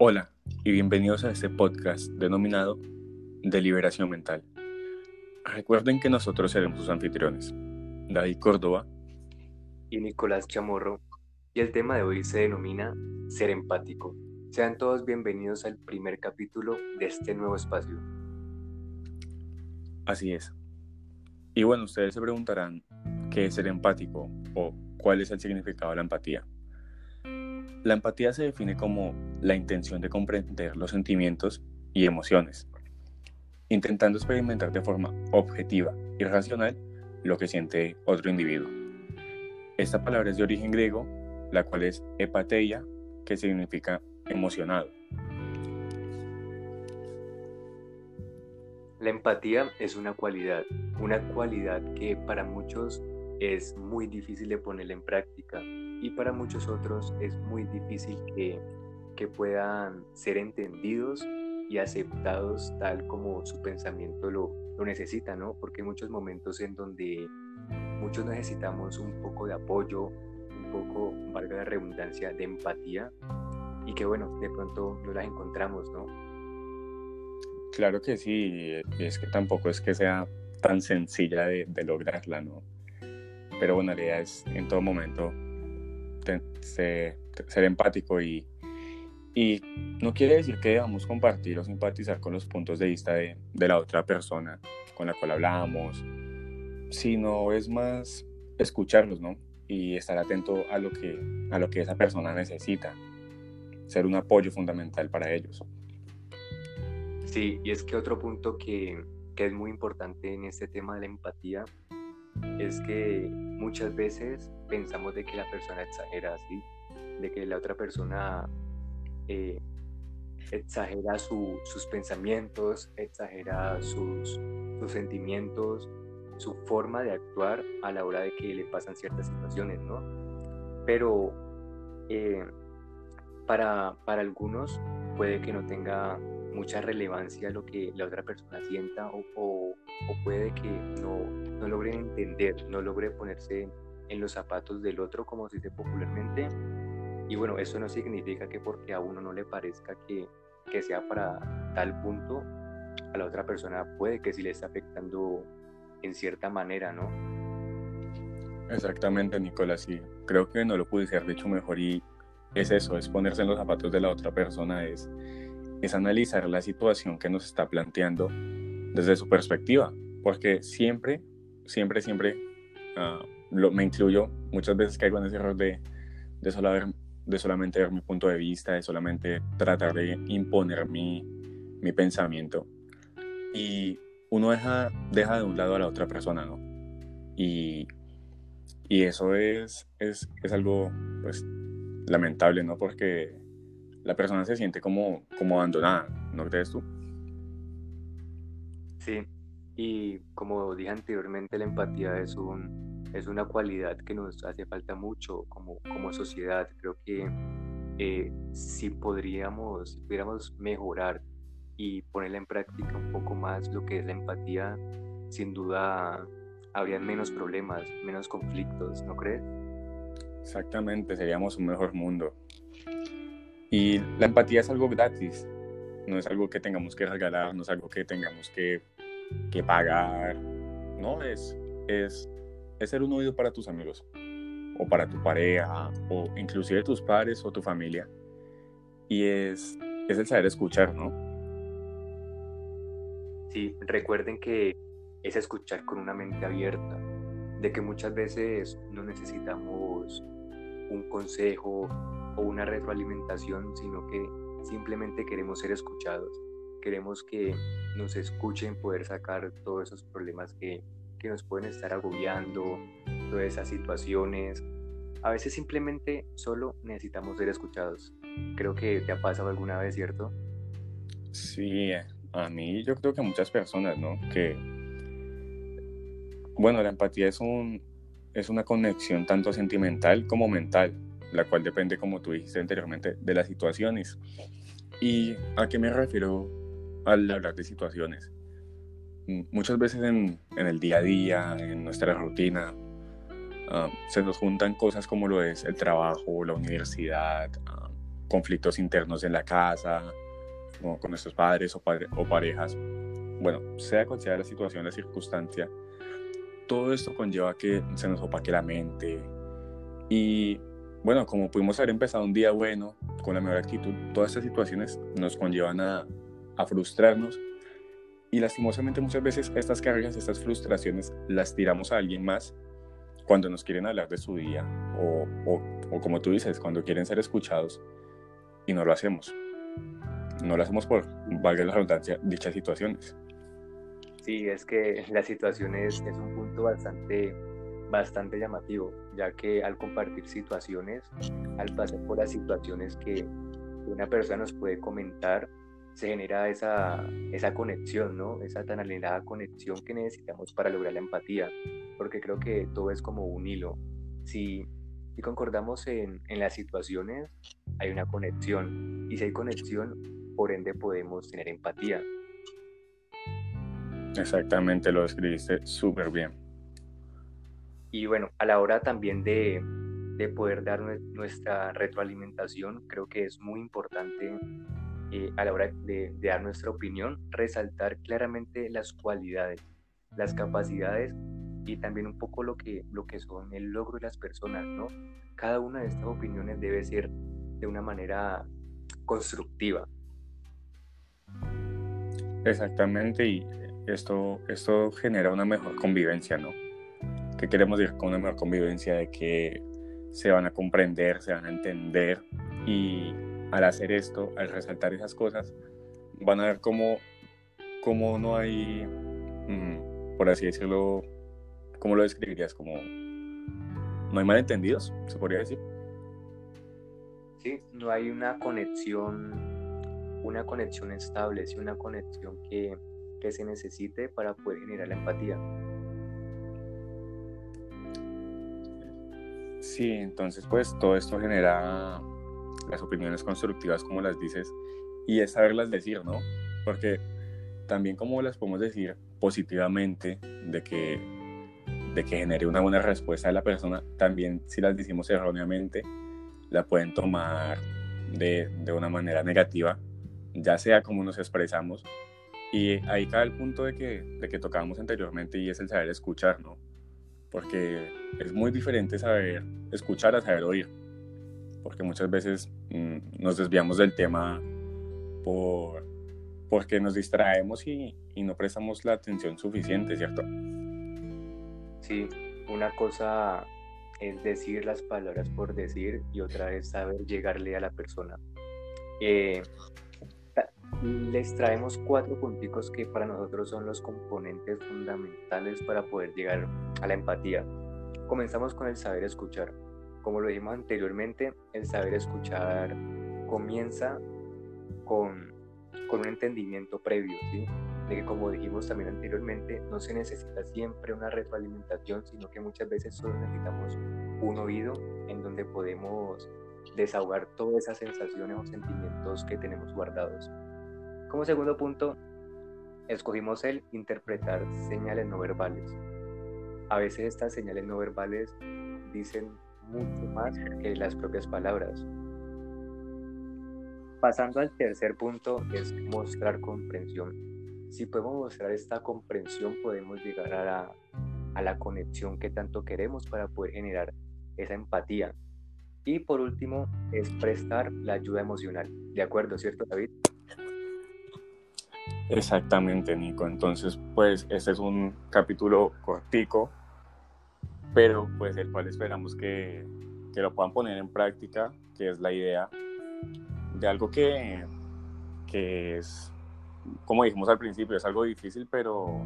Hola y bienvenidos a este podcast denominado Deliberación Mental. Recuerden que nosotros seremos sus anfitriones, David Córdoba y Nicolás Chamorro, y el tema de hoy se denomina Ser empático. Sean todos bienvenidos al primer capítulo de este nuevo espacio. Así es. Y bueno, ustedes se preguntarán qué es ser empático o cuál es el significado de la empatía. La empatía se define como la intención de comprender los sentimientos y emociones, intentando experimentar de forma objetiva y racional lo que siente otro individuo. Esta palabra es de origen griego, la cual es epateia, que significa emocionado. La empatía es una cualidad, una cualidad que para muchos es muy difícil de ponerla en práctica y para muchos otros es muy difícil que, puedan ser entendidos y aceptados tal como su pensamiento lo, lo necesita, ¿no? Porque hay muchos momentos en donde muchos necesitamos un poco de apoyo, un poco, valga la redundancia, de empatía y que bueno, de pronto no las encontramos, ¿no? Claro que sí, y es que tampoco es que sea tan sencilla de, de lograrla, ¿no? Pero bueno, la idea es en todo momento ser, empático y, y no quiere decir que debamos compartir o simpatizar con los puntos de vista de, de la otra persona con la cual hablamos, sino es más escucharlos, ¿no? Y estar atento a lo que, a lo que esa persona necesita, ser un apoyo fundamental para ellos. Sí, y es que otro punto que, que es muy importante en este tema de la empatía es que muchas veces pensamos de que la persona exagera así, de que la otra persona eh, exagera sus pensamientos, exagera sus, sentimientos, su forma de actuar a la hora de que le pasan ciertas situaciones, ¿no? Pero eh, para, para algunos puede que no tenga mucha relevancia lo que la otra persona sienta o, o, puede que no, no logre entender, no logre ponerse en los zapatos del otro, como se dice popularmente. Y bueno, eso no significa que porque a uno no le parezca que, que sea para tal punto, a la otra persona puede que sí le esté afectando en cierta manera, ¿no? Exactamente, Nicolás, sí. Creo que no lo pude haber dicho mejor y es eso, es ponerse en los zapatos de la otra persona, es es analizar la situación que nos está planteando desde su perspectiva, porque siempre, siempre, siempre, uh, lo, me incluyo, muchas veces caigo en ese error de, de, solo ver, de solamente ver mi punto de vista, de solamente tratar de imponer mi, mi pensamiento. Y uno deja, deja de un lado a la otra persona, ¿no? Y, y eso es, es, es algo, pues, lamentable, ¿no? Porque la persona se siente como, como abandonada, ¿no crees tú? Sí, y como dije anteriormente, la empatía es, un, es una cualidad que nos hace falta mucho como, como sociedad. Creo que eh, si podríamos, si pudiéramos mejorar y ponerla en práctica un poco más lo que es la empatía, sin duda habrían menos problemas, menos conflictos, ¿no crees? Exactamente, seríamos un mejor mundo. Y la empatía es algo gratis, no es algo que tengamos que regalar, no es algo que tengamos que, que pagar, no, es, es, ser un oído para tus amigos o para tu pareja o inclusive tus padres o tu familia. Y es, es el saber escuchar, ¿no? Sí, recuerden que es escuchar con una mente abierta, de que muchas veces no necesitamos un consejo o una retroalimentación, sino que simplemente queremos ser escuchados. Queremos que nos escuchen poder sacar todos esos problemas que, que nos pueden estar agobiando, todas esas situaciones. A veces simplemente solo necesitamos ser escuchados. Creo que te ha pasado alguna vez, ¿cierto? Sí, a mí yo creo que a muchas personas, ¿no? Que, bueno, la empatía es, un, es una conexión tanto sentimental como mental la cual depende, como tú dijiste anteriormente, de las situaciones. ¿Y a qué me refiero al hablar de situaciones? Muchas veces en, el día a día, en nuestra rutina, ah, se nos juntan cosas como lo es el trabajo, la universidad, ah, conflictos internos en la casa, con nuestros padres o, o parejas. Bueno, sea cual sea la situación, la circunstancia, todo esto conlleva que se nos opaque la mente. Y bueno, como pudimos haber empezado un día bueno, con la mejor actitud, todas estas situaciones nos conllevan a, a frustrarnos. Y lastimosamente muchas veces estas cargas, estas frustraciones, las tiramos a alguien más cuando nos quieren hablar de su día o, o, como tú dices, cuando quieren ser escuchados y no lo hacemos. No lo hacemos por, valga la redundancia, dichas situaciones. Sí, es que la situación es, es un punto bastante, bastante llamativo, ya que al compartir situaciones, al pasar por las situaciones que una persona nos puede comentar, se genera esa, esa conexión, ¿no? Esa tan anhelada conexión que necesitamos para lograr la empatía, porque creo que todo es como un hilo. Si, si concordamos en, en las situaciones, hay una conexión, y si hay conexión, por ende podemos tener empatía. Exactamente, lo escribiste súper bien. Y bueno, a la hora también de, de, poder dar nuestra retroalimentación, creo que es muy importante eh, a la hora de, de, dar nuestra opinión, resaltar claramente las cualidades, las capacidades y también un poco lo que, lo que son el logro de las personas, ¿no? Cada una de estas opiniones debe ser de una manera constructiva. Exactamente, y esto, esto genera una mejor convivencia, ¿no? ¿Qué queremos decir con una mejor convivencia? De que se van a comprender, se van a entender y al hacer esto, al resaltar esas cosas, van a ver cómo, cómo no hay, mm, por así decirlo, ¿cómo lo describirías? Como no hay malentendidos, se podría decir. Sí, no hay una conexión, una conexión estable, una conexión que, que se necesite para poder generar la empatía. Sí, entonces pues todo esto genera las opiniones constructivas como las dices y es saberlas decir, ¿no? Porque también como las podemos decir positivamente de que, de que genere una buena respuesta de la persona, también si las decimos erróneamente, la pueden tomar de, de una manera negativa, ya sea como nos expresamos y ahí cae el punto de que, de que tocábamos anteriormente y es el saber escuchar, ¿no? Porque es muy diferente saber escuchar a saber oír. Porque muchas veces mm, nos desviamos del tema por, porque nos distraemos y, y no prestamos la atención suficiente, ¿cierto? Sí, una cosa es decir las palabras por decir y otra es saber llegarle a la persona. Eh, les traemos cuatro punticos que para nosotros son los componentes fundamentales para poder llegar a la empatía. Comenzamos con el saber escuchar. Como lo dijimos anteriormente, el saber escuchar comienza con, con un entendimiento previo, ¿sí? de que como dijimos también anteriormente, no se necesita siempre una retroalimentación, sino que muchas veces solo necesitamos un oído en donde podemos desahogar todas esas sensaciones o sentimientos que tenemos guardados. Como segundo punto, escogimos el interpretar señales no verbales. A veces estas señales no verbales dicen mucho más que las propias palabras. Pasando al tercer punto es mostrar comprensión. Si podemos mostrar esta comprensión podemos llegar a la, a la conexión que tanto queremos para poder generar esa empatía. Y por último es prestar la ayuda emocional. ¿De acuerdo, cierto David? Exactamente, Nico. Entonces, pues este es un capítulo cortico, pero pues el cual esperamos que, que lo puedan poner en práctica, que es la idea de algo que, que es, como dijimos al principio, es algo difícil, pero,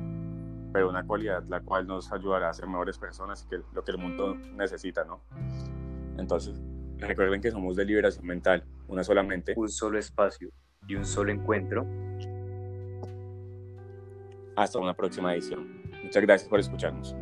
pero una cualidad la cual nos ayudará a ser mejores personas y que lo que el mundo necesita, ¿no? Entonces, recuerden que somos de liberación mental, una solamente. Un solo espacio y un solo encuentro hasta una próxima edición. Muchas gracias por escucharnos.